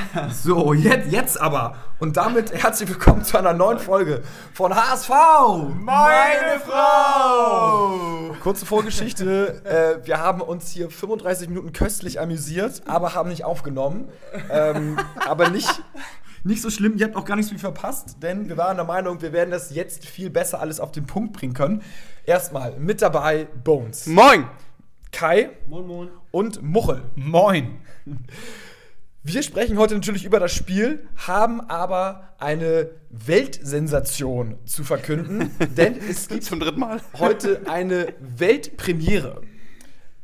So, jetzt, jetzt aber. Und damit herzlich willkommen zu einer neuen Folge von HSV. Meine Frau! Kurze Vorgeschichte. Äh, wir haben uns hier 35 Minuten köstlich amüsiert, aber haben nicht aufgenommen. Ähm, aber nicht, nicht so schlimm. Ihr habt auch gar nicht so viel verpasst, denn wir waren der Meinung, wir werden das jetzt viel besser alles auf den Punkt bringen können. Erstmal mit dabei Bones, Moin! Kai Moin, moin. und Muchel. Moin! Wir sprechen heute natürlich über das Spiel, haben aber eine Weltsensation zu verkünden, denn es gibt Zum dritten Mal. heute eine Weltpremiere.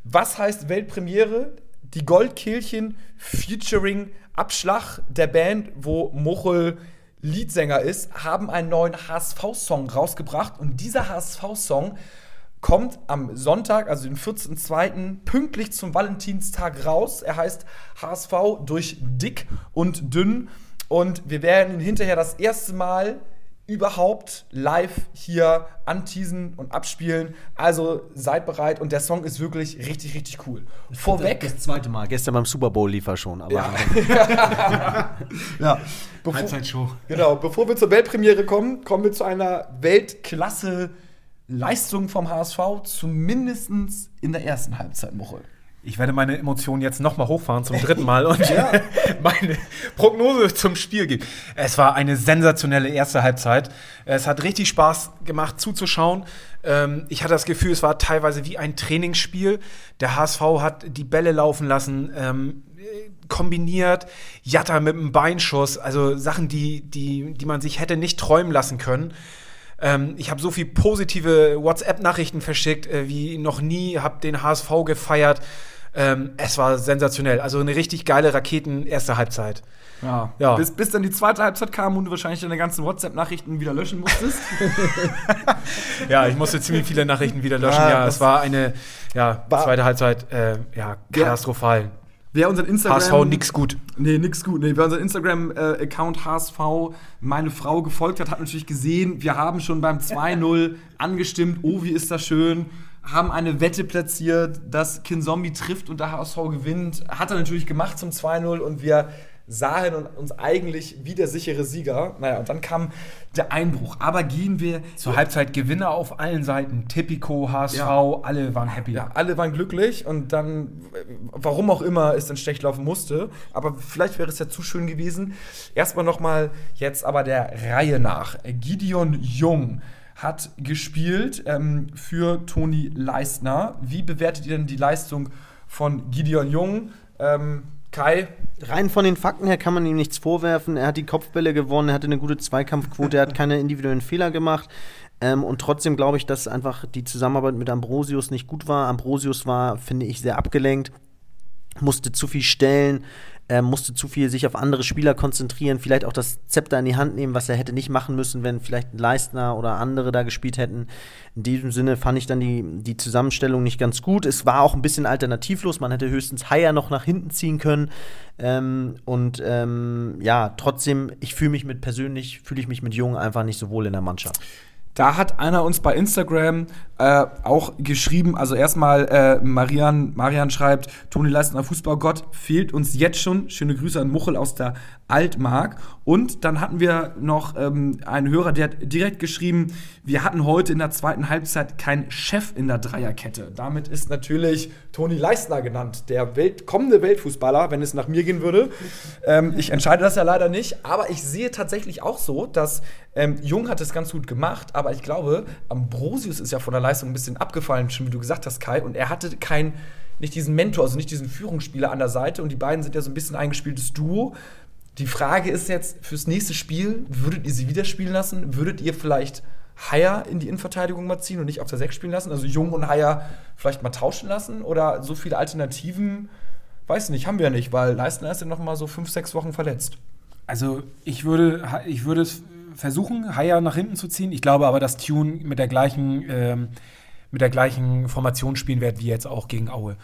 Was heißt Weltpremiere? Die Goldkehlchen featuring Abschlag der Band, wo Muchel Leadsänger ist, haben einen neuen HSV-Song rausgebracht und dieser HSV-Song kommt am Sonntag, also den 14.02., pünktlich zum Valentinstag raus. Er heißt HSV durch dick und dünn und wir werden ihn hinterher das erste Mal überhaupt live hier anteasen und abspielen. Also seid bereit und der Song ist wirklich richtig, richtig cool. Vorweg. Das zweite Mal. Gestern beim Super Bowl lief er schon, aber Ja. Bevor, Halbzeitshow. genau, bevor wir zur Weltpremiere kommen, kommen wir zu einer Weltklasse-Leistung vom HSV, zumindest in der ersten Halbzeit, Muchel. Ich werde meine Emotionen jetzt nochmal hochfahren zum dritten Mal und meine Prognose zum Spiel geben. Es war eine sensationelle erste Halbzeit. Es hat richtig Spaß gemacht zuzuschauen. Ähm, ich hatte das Gefühl, es war teilweise wie ein Trainingsspiel. Der HSV hat die Bälle laufen lassen, ähm, kombiniert, Jatta mit einem Beinschuss, also Sachen, die, die, die man sich hätte nicht träumen lassen können. Ähm, ich habe so viel positive WhatsApp-Nachrichten verschickt äh, wie noch nie, habe den HSV gefeiert. Ähm, es war sensationell. Also eine richtig geile Raketen erste Halbzeit. Ja. Ja. Bis, bis dann die zweite Halbzeit kam und du wahrscheinlich deine ganzen WhatsApp-Nachrichten wieder löschen musstest. Ja, ich musste ziemlich viele Nachrichten wieder löschen. Ja, Ja, das es war eine ja, zweite Halbzeit äh, ja, katastrophal. Wer unseren Instagram. HSV nix gut. Nee, nix gut. Nee, wer unseren Instagram-Account HSV meine Frau gefolgt hat, hat natürlich gesehen, wir haben schon beim 2-0 angestimmt. Oh, wie ist das schön. Haben eine Wette platziert, dass Kinzombie trifft und der HSV gewinnt. Hat er natürlich gemacht zum 2-0 und wir sahen uns eigentlich wie der sichere Sieger. Naja, und dann kam der Einbruch. Aber gehen wir Zur Halbzeit Gewinner auf allen Seiten. Tipico, HSV, Ja. alle waren happy. Ja, alle waren glücklich und dann, warum auch immer, es dann schlecht laufen musste. Aber vielleicht wäre es ja zu schön gewesen. Erstmal nochmal jetzt aber der Reihe nach. Gideon Jung hat gespielt ähm, für Toni Leistner. Wie bewertet ihr denn die Leistung von Gideon Jung? Ähm, Kai, rein von den Fakten her kann man ihm nichts vorwerfen. Er hat die Kopfbälle gewonnen, er hatte eine gute Zweikampfquote, er hat keine individuellen Fehler gemacht. Ähm, und trotzdem glaube ich, dass einfach die Zusammenarbeit mit Ambrosius nicht gut war. Ambrosius war, finde ich, sehr abgelenkt, musste zu viel stellen, ähm, musste zu viel sich auf andere Spieler konzentrieren, vielleicht auch das Zepter in die Hand nehmen, was er hätte nicht machen müssen, wenn vielleicht Leistner oder andere da gespielt hätten. In diesem Sinne fand ich dann die, die Zusammenstellung nicht ganz gut. Es war auch ein bisschen alternativlos. Man hätte höchstens Haier noch nach hinten ziehen können. Ähm, und ähm, ja, trotzdem, ich fühle mich mit persönlich, fühle ich mich mit Jungen einfach nicht so wohl in der Mannschaft. Da hat einer uns bei Instagram äh, auch geschrieben, also erstmal äh, Marian, Marian schreibt, Toni Leistner Fußballgott fehlt uns jetzt schon. Schöne Grüße an Muchel aus der Altmark. Und dann hatten wir noch ähm, einen Hörer, der hat direkt geschrieben, wir hatten heute in der zweiten Halbzeit keinen Chef in der Dreierkette. Damit ist natürlich Toni Leistner genannt, der Welt, kommende Weltfußballer, wenn es nach mir gehen würde. Ähm, ich entscheide das ja leider nicht, aber ich sehe tatsächlich auch so, dass ähm, Jung hat es ganz gut gemacht, aber ich glaube, Ambrosius ist ja von der Leistung ein bisschen abgefallen, schon wie du gesagt hast, Kai, und er hatte kein, nicht diesen Mentor, also nicht diesen Führungsspieler an der Seite und die beiden sind ja so ein bisschen eingespieltes Duo. Die Frage ist jetzt fürs nächste Spiel, würdet ihr sie wieder spielen lassen? Würdet ihr vielleicht Haier in die Innenverteidigung mal ziehen und nicht auf der 6 spielen lassen? Also Jung und Haier vielleicht mal tauschen lassen? Oder so viele Alternativen, weiß nicht, haben wir ja nicht, weil Leistner ist ja noch mal so fünf, sechs Wochen verletzt. Also ich würde, ich würde versuchen, Haier nach hinten zu ziehen. Ich glaube aber, dass Tune mit der gleichen, ähm, mit der gleichen Formation spielen wird wie jetzt auch gegen Aue.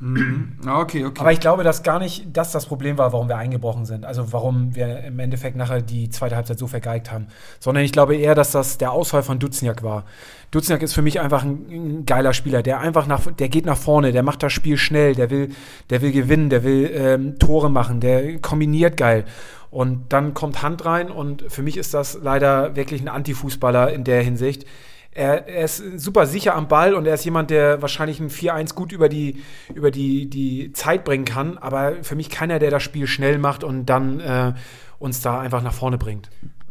Mhm. Okay, okay. Aber ich glaube, dass gar nicht das das Problem war, warum wir eingebrochen sind. Also warum wir im Endeffekt nachher die zweite Halbzeit so vergeigt haben. Sondern ich glaube eher, dass das der Ausfall von Dutzniak war. Dutzniak ist für mich einfach ein, ein, geiler Spieler, der einfach nach, der geht nach vorne, der macht das Spiel schnell, der will, der will gewinnen, der will ähm, Tore machen, der kombiniert geil. Und dann kommt Hand rein und für mich ist das leider wirklich ein Antifußballer in der Hinsicht er, er, ist super sicher am Ball und er ist jemand, der wahrscheinlich ein 4-1 gut über die, über die, die Zeit bringen kann, aber für mich keiner, der das Spiel schnell macht und dann äh, uns da einfach nach vorne bringt.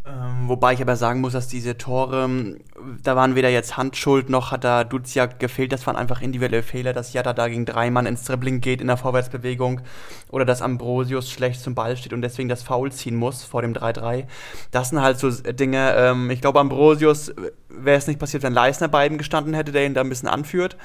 Ähm, wobei ich aber sagen muss, dass diese Tore, da waren weder jetzt Handschuld noch hat da Duziak gefehlt. Das waren einfach individuelle Fehler, dass Jatta da gegen drei Mann ins Dribbling geht in der Vorwärtsbewegung oder dass Ambrosius schlecht zum Ball steht und deswegen das Foul ziehen muss vor dem 3-3. Das sind halt so Dinge, ähm, ich glaube, Ambrosius wäre es nicht passiert, wenn Leisner bei ihm gestanden hätte, der ihn da ein bisschen anführt.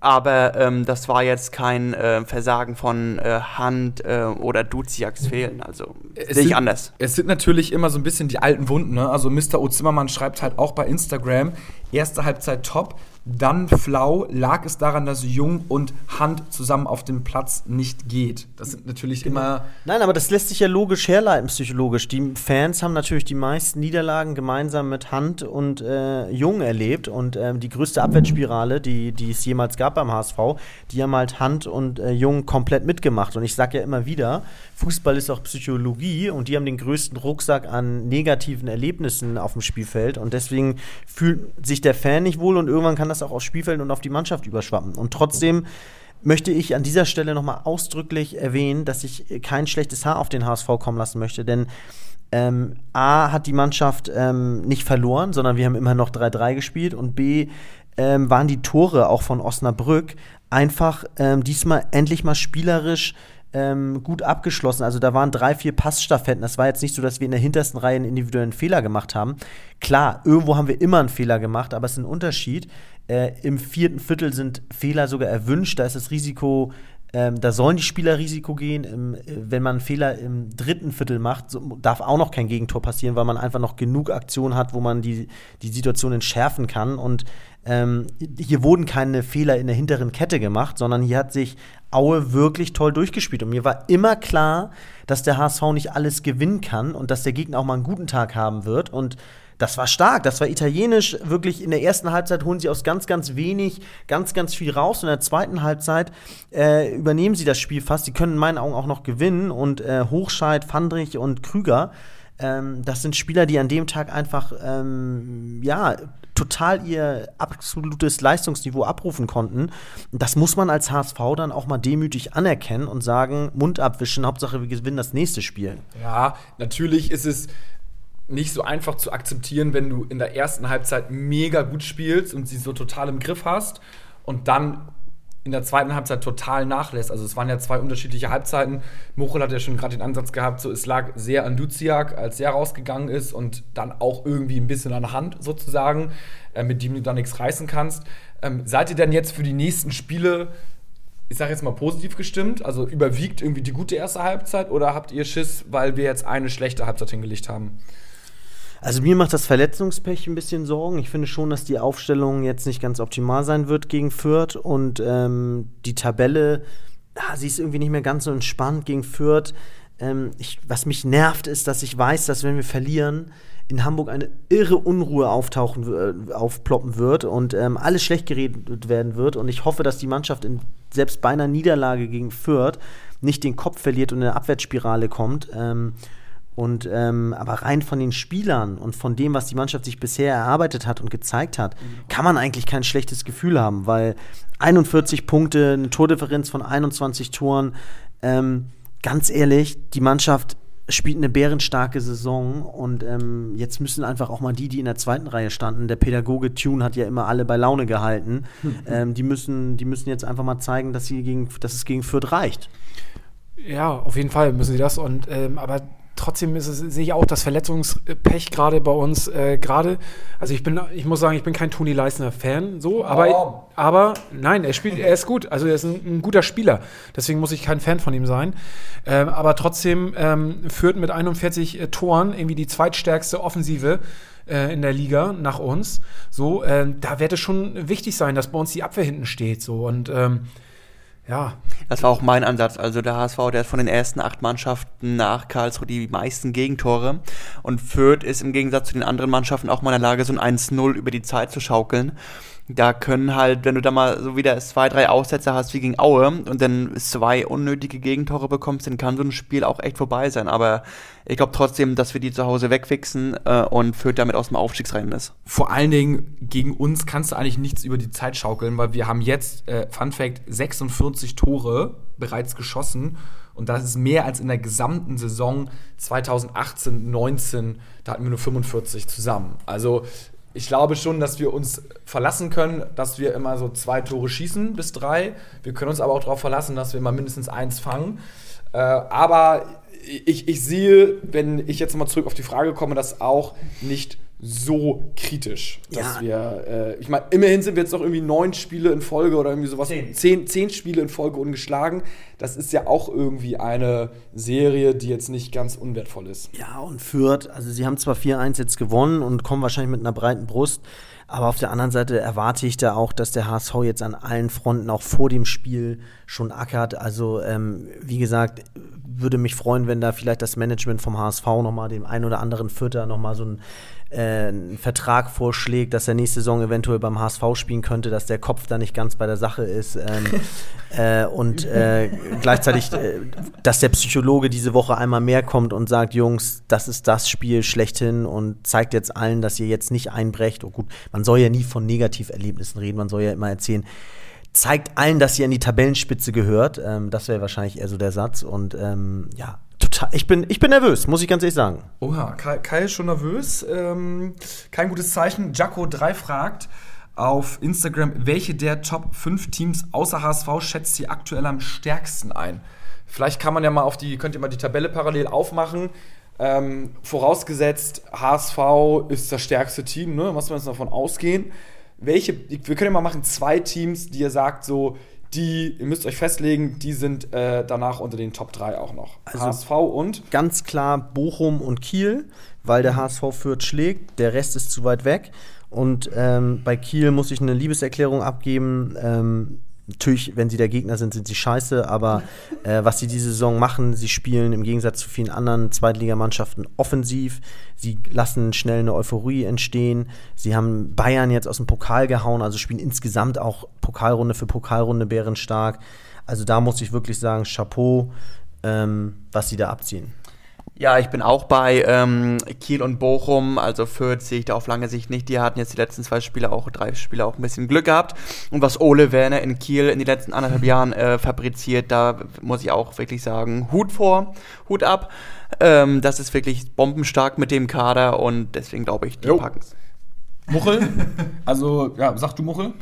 Aber ähm, das war jetzt kein äh, Versagen von äh, Hand äh, oder Duziaks Fehlen. Also sehe ich anders. Es sind natürlich immer so ein bisschen die alten Wunden. Ne? Also Mr. O. Zimmermann schreibt halt auch bei Instagram, erste Halbzeit top, dann flau. Lag es daran, dass Jung und Hand zusammen auf dem Platz nicht geht? Das sind natürlich genau. immer. Nein, aber das lässt sich ja logisch herleiten, psychologisch. Die Fans haben natürlich die meisten Niederlagen gemeinsam mit Hand und äh, Jung erlebt. Und äh, die größte Abwärtsspirale, die, die es jemals gab beim HSV, die haben halt Hand und äh, Jung komplett mitgemacht. Und ich sage ja immer wieder, Fußball ist auch Psychologie und die haben den größten Rucksack an negativen Erlebnissen auf dem Spielfeld. Und deswegen fühlt sich der Fan nicht wohl und irgendwann kann das auch aufs Spielfeld und auf die Mannschaft überschwappen. Und trotzdem möchte ich an dieser Stelle nochmal ausdrücklich erwähnen, dass ich kein schlechtes Haar auf den HSV kommen lassen möchte, denn ähm, A hat die Mannschaft ähm, nicht verloren, sondern wir haben immer noch 3-3 gespielt und B ähm, waren die Tore auch von Osnabrück einfach ähm, diesmal endlich mal spielerisch ähm, gut abgeschlossen. Also da waren drei, vier Passstaffetten. Das war jetzt nicht so, dass wir in der hintersten Reihe einen individuellen Fehler gemacht haben. Klar, irgendwo haben wir immer einen Fehler gemacht, aber es ist ein Unterschied. Äh, Im vierten Viertel sind Fehler sogar erwünscht. Da ist das Risiko ähm, da sollen die Spieler Risiko gehen. Im, äh, wenn man einen Fehler im dritten Viertel macht, so, darf auch noch kein Gegentor passieren, weil man einfach noch genug Aktionen hat, wo man die, die Situation entschärfen kann. Und ähm, hier wurden keine Fehler in der hinteren Kette gemacht, sondern hier hat sich Aue wirklich toll durchgespielt. Und mir war immer klar, dass der HSV nicht alles gewinnen kann und dass der Gegner auch mal einen guten Tag haben wird. Und das war stark, das war italienisch. Wirklich in der ersten Halbzeit holen sie aus ganz, ganz wenig ganz, ganz viel raus. In der zweiten Halbzeit äh, übernehmen sie das Spiel fast. Sie können in meinen Augen auch noch gewinnen. Und äh, Hochscheid, Fandrich und Krüger, ähm, das sind Spieler, die an dem Tag einfach, ähm, ja, total ihr absolutes Leistungsniveau abrufen konnten. Das muss man als HSV dann auch mal demütig anerkennen und sagen, Mund abwischen, Hauptsache wir gewinnen das nächste Spiel. Ja, natürlich ist es nicht so einfach zu akzeptieren, wenn du in der ersten Halbzeit mega gut spielst und sie so total im Griff hast und dann in der zweiten Halbzeit total nachlässt. Also es waren ja zwei unterschiedliche Halbzeiten. Muchel hat ja schon gerade den Ansatz gehabt, so es lag sehr an Duziak, als er rausgegangen ist und dann auch irgendwie ein bisschen an der Hand sozusagen, äh, mit dem du da nichts reißen kannst. Ähm, seid ihr denn jetzt für die nächsten Spiele ich sage jetzt mal positiv gestimmt? Also überwiegt irgendwie die gute erste Halbzeit oder habt ihr Schiss, weil wir jetzt eine schlechte Halbzeit hingelegt haben? Also mir macht das Verletzungspech ein bisschen Sorgen. Ich finde schon, dass die Aufstellung jetzt nicht ganz optimal sein wird gegen Fürth und ähm, die Tabelle, ja, sie ist irgendwie nicht mehr ganz so entspannt gegen Fürth. Ähm, ich, was mich nervt, ist, dass ich weiß, dass wenn wir verlieren, in Hamburg eine irre Unruhe auftauchen, äh, aufploppen wird und ähm, alles schlecht geredet werden wird. Und ich hoffe, dass die Mannschaft in, selbst bei einer Niederlage gegen Fürth nicht den Kopf verliert und in eine Abwärtsspirale kommt. Ähm, und ähm, aber rein von den Spielern und von dem, was die Mannschaft sich bisher erarbeitet hat und gezeigt hat, kann man eigentlich kein schlechtes Gefühl haben, weil 41 Punkte, eine Tordifferenz von 21 Toren, ähm, ganz ehrlich, die Mannschaft spielt eine bärenstarke Saison und ähm, jetzt müssen einfach auch mal die, die in der zweiten Reihe standen, der Pädagoge Tune hat ja immer alle bei Laune gehalten, ähm, die, müssen, die müssen jetzt einfach mal zeigen, dass, sie gegen, dass es gegen Fürth reicht. Ja, auf jeden Fall müssen sie das und ähm, aber trotzdem ist es, sehe ich auch das Verletzungspech gerade bei uns äh, gerade. Also ich bin, ich muss sagen, ich bin kein Toni Leisner Fan, so, aber, oh. aber nein, er spielt, er ist gut. Also er ist ein, ein, guter Spieler. Deswegen muss ich kein Fan von ihm sein. Ähm, aber trotzdem ähm, führt mit 41 äh, Toren irgendwie die zweitstärkste Offensive äh, in der Liga nach uns. So, äh, da wird es schon wichtig sein, dass bei uns die Abwehr hinten steht. So und ähm, ja. Das war auch mein Ansatz. Also der HSV, der hat von den ersten acht Mannschaften nach Karlsruhe die meisten Gegentore. Und Fürth ist im Gegensatz zu den anderen Mannschaften auch mal in der Lage, so ein 1-0 über die Zeit zu schaukeln da können halt, wenn du da mal so wieder zwei, drei Aussätze hast wie gegen Aue und dann zwei unnötige Gegentore bekommst, dann kann so ein Spiel auch echt vorbei sein. Aber ich glaube trotzdem, dass wir die zu Hause wegfixen äh, und führt damit aus dem Aufstiegsrennen ist. Vor allen Dingen gegen uns kannst du eigentlich nichts über die Zeit schaukeln, weil wir haben jetzt, äh, Fun Fact, 46 Tore bereits geschossen. Und das ist mehr als in der gesamten Saison 2018, 19. Da hatten wir nur 45 zusammen. Also ich glaube schon, dass wir uns verlassen können, dass wir immer so zwei Tore schießen bis drei. Wir können uns aber auch darauf verlassen, dass wir mal mindestens eins fangen. Äh, aber ich, ich sehe, wenn ich jetzt mal zurück auf die Frage komme, das auch nicht so kritisch, dass ja. wir, äh, ich meine, immerhin sind wir jetzt noch irgendwie neun Spiele in Folge oder irgendwie sowas, zehn. Zehn, zehn Spiele in Folge ungeschlagen. Das ist ja auch irgendwie eine Serie, die jetzt nicht ganz unwertvoll ist. Ja, und Fürth, also sie haben zwar 4-1 jetzt gewonnen und kommen wahrscheinlich mit einer breiten Brust, aber auf der anderen Seite erwarte ich da auch, dass der HSV jetzt an allen Fronten auch vor dem Spiel schon ackert. Also, ähm, wie gesagt, würde mich freuen, wenn da vielleicht das Management vom HSV nochmal dem einen oder anderen Vierter nochmal so ein äh, einen Vertrag vorschlägt, dass er nächste Saison eventuell beim HSV spielen könnte, dass der Kopf da nicht ganz bei der Sache ist. Ähm, äh, und äh, gleichzeitig, äh, dass der Psychologe diese Woche einmal mehr kommt und sagt, Jungs, das ist das Spiel schlechthin und zeigt jetzt allen, dass ihr jetzt nicht einbrecht. Oh gut, man soll ja nie von Negativerlebnissen reden, man soll ja immer erzählen, zeigt allen, dass ihr an die Tabellenspitze gehört. Ähm, das wäre wahrscheinlich eher so der Satz. Und ähm, ja, total. Ich bin, ich bin nervös, muss ich ganz ehrlich sagen. Oha, Kai, Kai ist schon nervös. Ähm, kein gutes Zeichen. Jaco 3 fragt auf Instagram, welche der Top 5 Teams außer HSV schätzt sie aktuell am stärksten ein? Vielleicht kann man ja mal auf die, könnt ihr mal die Tabelle parallel aufmachen. Ähm, vorausgesetzt, HSV ist das stärkste Team, ne? was wir jetzt davon ausgehen. Welche, wir können ja mal machen, zwei Teams, die ihr sagt, so, die, ihr müsst euch festlegen, die sind äh, danach unter den Top 3 auch noch. Also HSV und? Ganz klar Bochum und Kiel, weil der HSV Fürth schlägt, der Rest ist zu weit weg. Und ähm, bei Kiel muss ich eine Liebeserklärung abgeben. Ähm, Natürlich, wenn sie der Gegner sind, sind sie scheiße, aber äh, was sie diese Saison machen, sie spielen im Gegensatz zu vielen anderen Zweitligamannschaften offensiv, sie lassen schnell eine Euphorie entstehen, sie haben Bayern jetzt aus dem Pokal gehauen, also spielen insgesamt auch Pokalrunde für Pokalrunde bärenstark. Also da muss ich wirklich sagen, Chapeau, ähm, was sie da abziehen. Ja, ich bin auch bei ähm, Kiel und Bochum. Also Fürth sehe ich da auf lange Sicht nicht. Die hatten jetzt die letzten zwei Spiele auch, drei Spiele auch ein bisschen Glück gehabt. Und was Ole Werner in Kiel in den letzten anderthalb Jahren äh, fabriziert, da muss ich auch wirklich sagen, Hut vor, Hut ab. Ähm, das ist wirklich bombenstark mit dem Kader und deswegen glaube ich, die packen es. Muchel? Also, ja, sag du Muchel.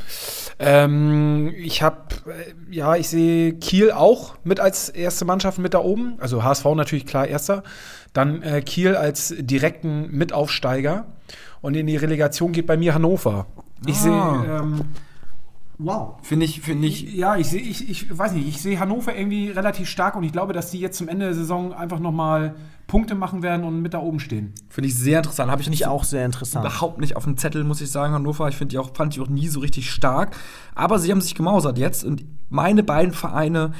Ähm, ich habe, äh, ja, ich sehe Kiel auch mit als erste Mannschaft mit da oben. Also HSV natürlich klar erster. Dann äh, Kiel als direkten Mitaufsteiger. Und in die Relegation geht bei mir Hannover. Ich ah. sehe. Ähm, Wow. Finde ich, finde ich. Ja, ich sehe, ich, ich weiß nicht, ich sehe Hannover irgendwie relativ stark und ich glaube, dass die jetzt zum Ende der Saison einfach nochmal Punkte machen werden und mit da oben stehen. Finde ich sehr interessant. Habe ich nicht auch sehr interessant. Überhaupt nicht auf dem Zettel, muss ich sagen, Hannover. Ich finde die auch, fand die auch nie so richtig stark. Aber sie haben sich gemausert jetzt und meine beiden Vereine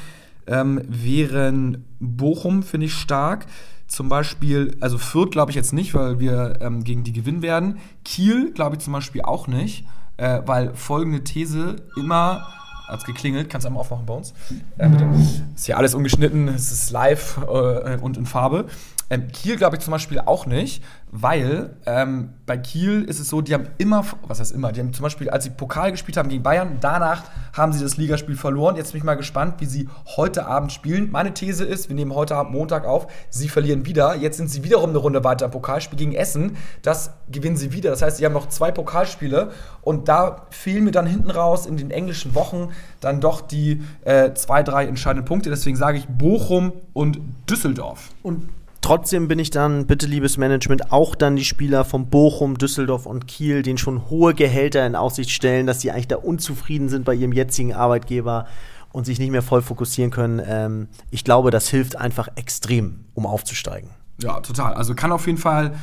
ähm, wären Bochum, finde ich stark. Zum Beispiel, also Fürth glaube ich jetzt nicht, weil wir ähm, gegen die gewinnen werden. Kiel glaube ich zum Beispiel auch nicht äh, weil folgende These immer hat's geklingelt, kannst du einmal aufmachen bei uns. Äh, bitte. Ist ja alles ungeschnitten, es ist live äh, und in Farbe. Ähm, Kiel glaube ich zum Beispiel auch nicht, weil ähm, bei Kiel ist es so, die haben immer, was heißt immer, die haben zum Beispiel, als sie Pokal gespielt haben gegen Bayern, danach haben sie das Ligaspiel verloren. Jetzt bin ich mal gespannt, wie sie heute Abend spielen. Meine These ist, wir nehmen heute Abend Montag auf, sie verlieren wieder. Jetzt sind sie wiederum eine Runde weiter im Pokalspiel gegen Essen. Das gewinnen sie wieder. Das heißt, sie haben noch zwei Pokalspiele und da fehlen mir dann hinten raus in den englischen Wochen dann doch die äh, zwei, drei entscheidenden Punkte. Deswegen sage ich Bochum und Düsseldorf. Und Trotzdem bin ich dann, bitte liebes Management, auch dann die Spieler von Bochum, Düsseldorf und Kiel, denen schon hohe Gehälter in Aussicht stellen, dass sie eigentlich da unzufrieden sind bei ihrem jetzigen Arbeitgeber und sich nicht mehr voll fokussieren können. Ähm, ich glaube, das hilft einfach extrem, um aufzusteigen. Ja, total. Also kann auf jeden Fall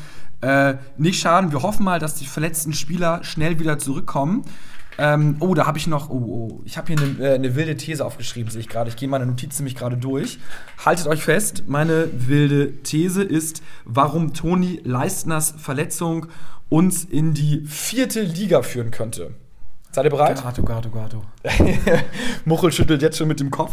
äh, nicht schaden. Wir hoffen mal, dass die verletzten Spieler schnell wieder zurückkommen. Ähm, oh, da habe ich noch, oh, oh ich habe hier eine, äh, eine wilde These aufgeschrieben, sehe ich gerade. Ich gehe meine Notizen nämlich gerade durch. Haltet euch fest, meine wilde These ist, warum Toni Leistners Verletzung uns in die vierte Liga führen könnte. Seid ihr bereit? Gato, Gato, Gato. Muchel schüttelt jetzt schon mit dem Kopf.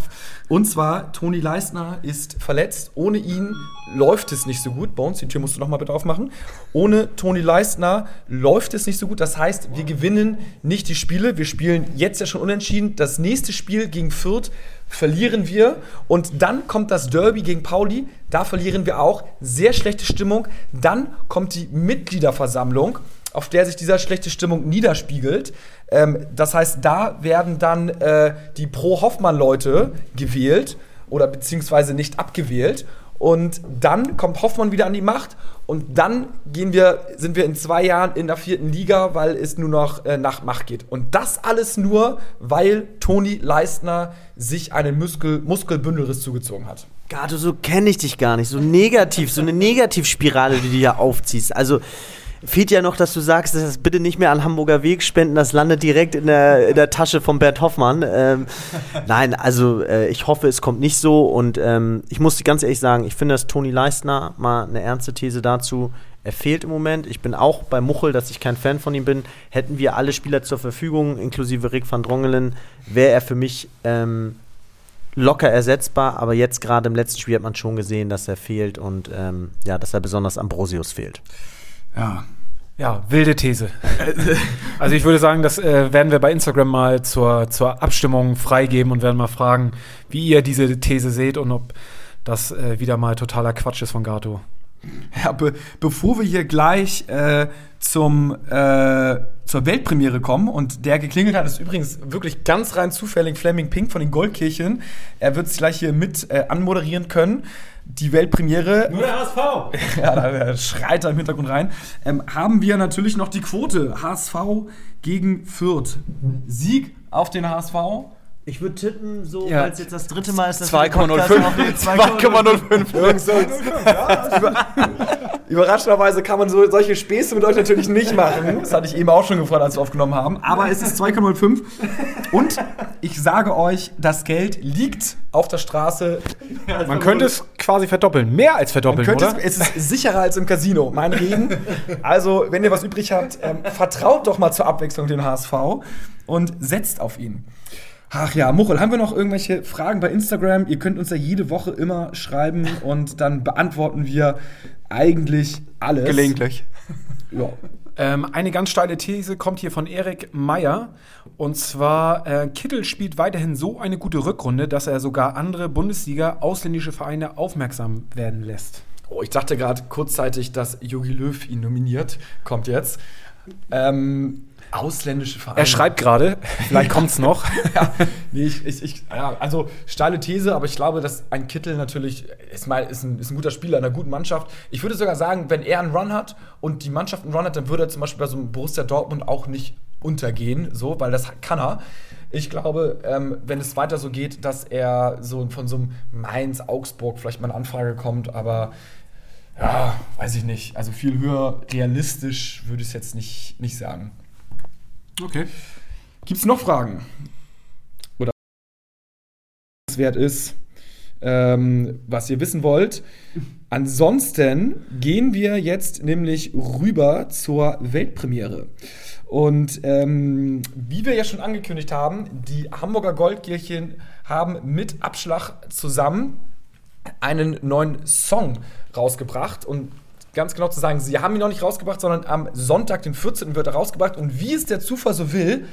Und zwar, Toni Leisner ist verletzt. Ohne ihn läuft es nicht so gut. Bones, die Tür musst du noch mal bitte aufmachen. Ohne Toni Leisner läuft es nicht so gut. Das heißt, wir gewinnen nicht die Spiele. Wir spielen jetzt ja schon unentschieden. Das nächste Spiel gegen Fürth verlieren wir. Und dann kommt das Derby gegen Pauli. Da verlieren wir auch. Sehr schlechte Stimmung. Dann kommt die Mitgliederversammlung auf der sich diese schlechte Stimmung niederspiegelt. Ähm, das heißt, da werden dann äh, die Pro-Hoffmann-Leute gewählt oder beziehungsweise nicht abgewählt. Und dann kommt Hoffmann wieder an die Macht und dann gehen wir, sind wir in zwei Jahren in der vierten Liga, weil es nur noch äh, nach Macht geht. Und das alles nur, weil Toni Leistner sich einen Muskel Muskelbündelriss zugezogen hat. Gato, so kenne ich dich gar nicht. So negativ, so eine Negativspirale, die du hier aufziehst. Also fehlt ja noch, dass du sagst, dass das bitte nicht mehr an Hamburger Weg spenden, das landet direkt in der, in der Tasche von Bert Hoffmann. Ähm, nein, also äh, ich hoffe, es kommt nicht so und ähm, ich muss ganz ehrlich sagen, ich finde, dass Toni Leistner mal eine ernste These dazu, er fehlt im Moment. Ich bin auch bei Muchel, dass ich kein Fan von ihm bin. Hätten wir alle Spieler zur Verfügung, inklusive Rick van Drongelen, wäre er für mich ähm, locker ersetzbar. Aber jetzt gerade im letzten Spiel hat man schon gesehen, dass er fehlt und ähm, ja, dass er besonders Ambrosius fehlt. Ja. Ja, wilde These. also ich würde sagen, das äh, werden wir bei Instagram mal zur, zur Abstimmung freigeben und werden mal fragen, wie ihr diese These seht und ob das äh, wieder mal totaler Quatsch ist von Gato. Ja, be bevor wir hier gleich äh, zum, äh, zur Weltpremiere kommen und der geklingelt hat, ist übrigens wirklich ganz rein zufällig Fleming Pink von den Goldkirchen. Er wird es gleich hier mit äh, anmoderieren können. Die Weltpremiere. Nur der HSV! ja, da schreit er im Hintergrund rein. Ähm, haben wir natürlich noch die Quote. HSV gegen Fürth. Sieg auf den HSV. Ich würde tippen, so, Ja. weil es jetzt das dritte Mal ist, dass 2,05. 2,05. Überraschenderweise kann man so, solche Späße mit euch natürlich nicht machen. Das hatte ich eben auch schon gefragt, als wir aufgenommen haben. Aber es ist 2,05. Und ich sage euch, das Geld liegt auf der Straße. Man könnte es quasi verdoppeln. Mehr als verdoppeln, oder? es, es ist sicherer als im Casino. Mein Reden. Also, wenn ihr was übrig habt, ähm, vertraut doch mal zur Abwechslung den HSV und setzt auf ihn. Ach ja, Muchel, haben wir noch irgendwelche Fragen bei Instagram? Ihr könnt uns ja jede Woche immer schreiben und dann beantworten wir eigentlich alles. Gelegentlich. Ja. Ähm, eine ganz steile These kommt hier von Erik Meyer. Und zwar, äh, Kittel spielt weiterhin so eine gute Rückrunde, dass er sogar andere Bundesliga, ausländische Vereine aufmerksam werden lässt. Oh, ich dachte gerade kurzzeitig, dass Jogi Löw ihn nominiert. Kommt jetzt. Ähm, ausländische Vereine. Er schreibt gerade, vielleicht kommt es noch. ja, nee, ich, ich, ich, ja, also steile These, aber ich glaube, dass ein Kittel natürlich ist, mal, ist, ein, ist ein guter Spieler in einer guten Mannschaft. Ich würde sogar sagen, wenn er einen Run hat und die Mannschaft einen Run hat, dann würde er zum Beispiel bei so einem Borussia Dortmund auch nicht untergehen, so, weil das kann er. Ich glaube, ähm, wenn es weiter so geht, dass er so von so einem Mainz, Augsburg vielleicht mal eine Anfrage kommt, aber ja, weiß ich nicht. Also viel höher realistisch würde ich es jetzt nicht, nicht sagen. Okay. Gibt es noch Fragen? Oder was wert ist, ähm, was ihr wissen wollt? Ansonsten gehen wir jetzt nämlich rüber zur Weltpremiere. Und ähm, wie wir ja schon angekündigt haben, die Hamburger Goldkirchen haben mit Abschlag zusammen einen neuen Song rausgebracht und ganz genau zu sagen, sie haben ihn noch nicht rausgebracht, sondern am Sonntag, den 14. wird er rausgebracht und wie es der Zufall so will,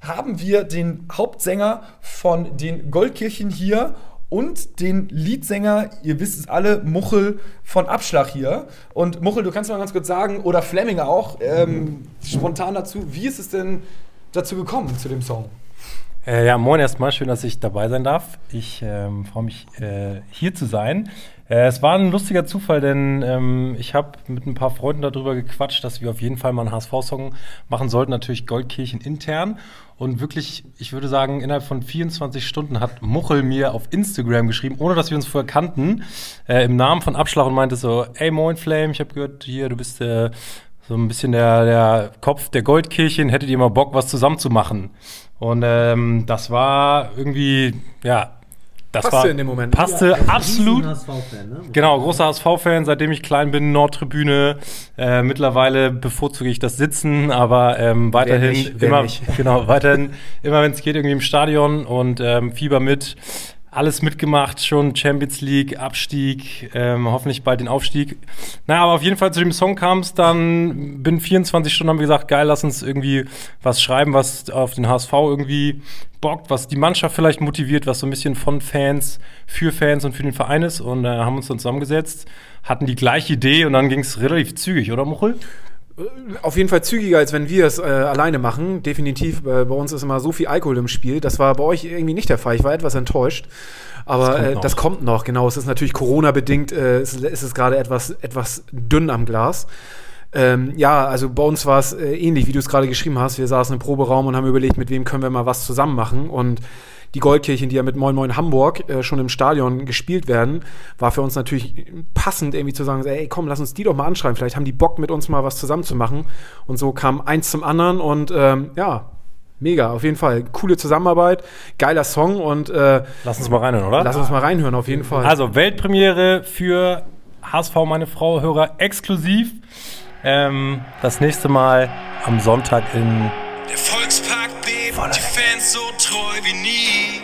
haben wir den Hauptsänger von den Goldkirchen hier und den Leadsänger, ihr wisst es alle, Muchel von Abschlag hier. Und Muchel, du kannst mal ganz kurz sagen, oder Fleming auch, ähm, spontan dazu, wie ist es denn dazu gekommen zu dem Song? Äh, ja, moin erstmal, schön, dass ich dabei sein darf. Ich ähm, freue mich, äh, hier zu sein. Äh, es war ein lustiger Zufall, denn ähm, ich habe mit ein paar Freunden darüber gequatscht, dass wir auf jeden Fall mal einen HSV-Song machen sollten, natürlich Goldkirchen intern. Und wirklich, ich würde sagen, innerhalb von 24 Stunden hat Muchel mir auf Instagram geschrieben, ohne dass wir uns vorher kannten, äh, im Namen von Abschlag und meinte so, ey moin Flame, ich habe gehört, hier, du bist äh, so ein bisschen der, der Kopf der Goldkirchen, hättet ihr mal Bock, was zusammen zu machen? Und ähm, das war irgendwie, ja, das Passte war, in dem Moment. Passte absolut. HSV-Fan, ne? Genau, großer HSV-Fan, seitdem ich klein bin, Nordtribüne. Äh, mittlerweile bevorzuge ich das Sitzen, aber ähm, weiterhin nicht, immer, genau, weiterhin immer, wenn es geht, irgendwie im Stadion und ähm, Fieber mit. Alles mitgemacht, schon Champions League, Abstieg, ähm, hoffentlich bald den Aufstieg. Naja, aber auf jeden Fall zu dem Song kam es dann, bin 24 Stunden, haben wir gesagt, geil, lass uns irgendwie was schreiben, was auf den HSV irgendwie bockt, was die Mannschaft vielleicht motiviert, was so ein bisschen von Fans, für Fans und für den Verein ist. Und äh, haben uns dann zusammengesetzt, hatten die gleiche Idee und dann ging es relativ zügig, oder Muchel? Auf jeden Fall zügiger, als wenn wir es äh, alleine machen. Definitiv, äh, bei uns ist immer so viel Alkohol im Spiel. Das war bei euch irgendwie nicht der Fall. Ich war etwas enttäuscht. Aber Das kommt äh, noch. das kommt noch, genau. Es ist natürlich Corona-bedingt, äh, ist, ist es gerade etwas, etwas dünn am Glas. Ähm, ja, also bei uns war es äh, ähnlich, wie du es gerade geschrieben hast. Wir saßen im Proberaum und haben überlegt, mit wem können wir mal was zusammen machen. Und die Goldkirchen, die ja mit Moin Moin Hamburg äh, schon im Stadion gespielt werden, war für uns natürlich passend, irgendwie zu sagen, ey, komm, lass uns die doch mal anschreiben. Vielleicht haben die Bock, mit uns mal was zusammen zu machen. Und so kam eins zum anderen und ähm, ja, mega, auf jeden Fall. Coole Zusammenarbeit, geiler Song und äh, Lass uns mal reinhören, oder? lass uns mal reinhören, auf jeden Fall. Also Weltpremiere für HSV meine Frau Hörer exklusiv. Ähm, das nächste Mal am Sonntag in Der so treu wie nie.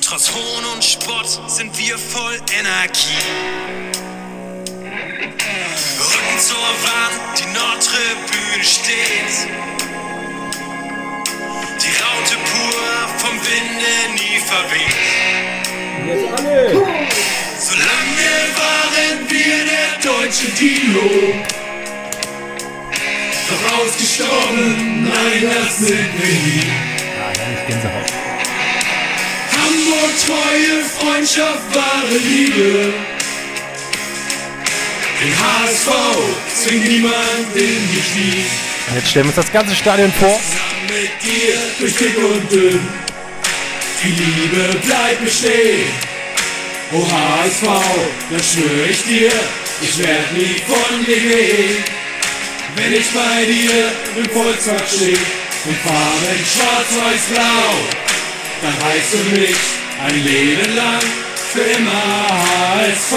Trotz Hohn und Spott sind wir voll Energie. Rücken zur Wand, die Nordtribüne steht. Die Raute pur vom Winde nie verweht. Solange waren wir der deutsche Dino. Sind wir nie. Hamburg, Treue, Freundschaft, wahre Liebe. Den HSV zwingt niemand in die Knie. Jetzt stellen wir uns das ganze Stadion vor. Zusammen mit dir durch dick und dünn. Die Liebe bleibt bestehen. Oh HSV, das schwöre ich dir, ich werd nie von dir gehen. Wenn ich bei dir im Volkspark steh und Farben schwarz-weiß-blau, dann heißt du mich ein Leben lang für immer HSV.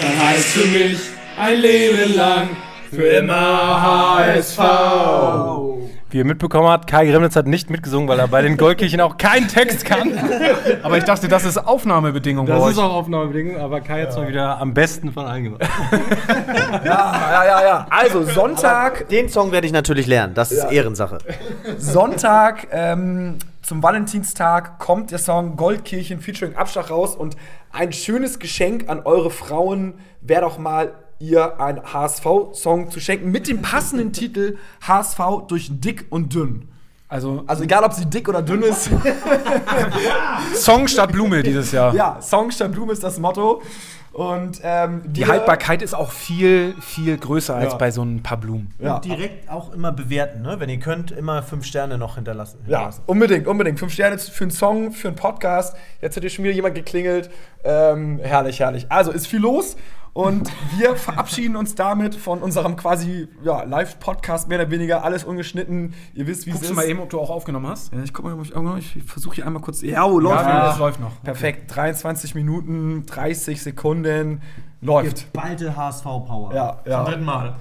Dann heißt du mich ein Leben lang für immer HSV. Wie ihr mitbekommen habt, Kai Gremnitz hat nicht mitgesungen, weil er bei den Goldkirchen auch keinen Text kann. Aber ich dachte, das ist Aufnahmebedingung bei Das euch. ist auch Aufnahmebedingung, aber Kai hat es mal wieder am besten von allen gemacht. Ja, ja, ja. Also Sonntag, Den Song werde ich natürlich lernen. Das ist Ehrensache. Sonntag ähm, zum Valentinstag kommt der Song Goldkirchen featuring Abschlag raus und ein schönes Geschenk an eure Frauen wäre doch mal ihr einen HSV-Song zu schenken mit dem passenden Titel HSV durch dick und dünn. Also, Also egal, ob sie dick oder dünn ist. Song statt Blume dieses Jahr. ja, Song statt Blume ist das Motto. Und ähm, Die Haltbarkeit ist auch viel, viel größer als Ja. bei so ein paar Blumen. Ja. Und direkt auch immer bewerten, ne? Wenn ihr könnt, immer fünf Sterne noch hinterlassen. Ja, hinterlassen. unbedingt, unbedingt. Fünf Sterne für einen Song, für einen Podcast. Jetzt hat hier schon wieder jemand geklingelt. Ähm, herrlich, herrlich. Also ist viel los und wir verabschieden uns damit von unserem quasi ja, Live-Podcast, mehr oder weniger. Alles ungeschnitten. Ihr wisst, wie es Guckst ist. du mal eben, ob du auch aufgenommen hast? Ja, ich guck mal, ob ich, irgendwann- ich versuche hier einmal kurz. Ja, oh, läuft. Ja, das läuft noch. Perfekt. 23 Minuten, 30 Sekunden. Läuft. Geballte HSV-Power. Ja, ja. Zum dritten Mal.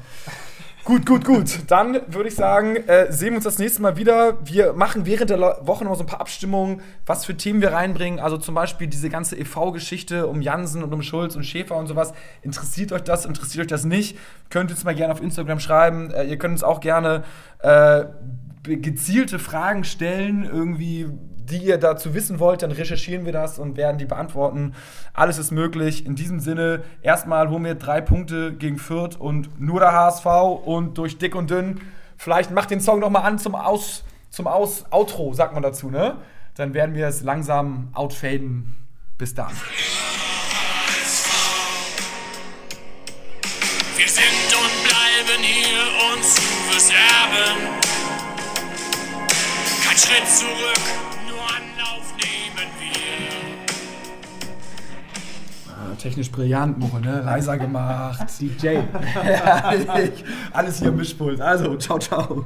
Gut, gut, gut. Dann würde ich sagen, äh, sehen wir uns das nächste Mal wieder. Wir machen während der Woche noch so ein paar Abstimmungen, was für Themen wir reinbringen. Also zum Beispiel diese ganze EV-Geschichte um Jansen und um Schulz und Schäfer und sowas. Interessiert euch das? Interessiert euch das nicht? Könnt ihr uns mal gerne auf Instagram schreiben. Äh, ihr könnt uns auch gerne äh, gezielte Fragen stellen, irgendwie, die ihr dazu wissen wollt. Dann recherchieren wir das und werden die beantworten. Alles ist möglich. In diesem Sinne, erstmal holen wir drei Punkte gegen Fürth und nur der HSV und durch dick und dünn. Vielleicht macht den Song noch mal an zum Aus, zum Aus Outro, sagt man dazu, ne? Dann werden wir es langsam outfaden. Bis dann. Wir sind und bleiben hier und zu verserben. Kein Schritt zurück, technisch brillant, Muche, ne? Leiser gemacht. DJ. Herrlich. Alles hier im Mischpult. Also, ciao, ciao.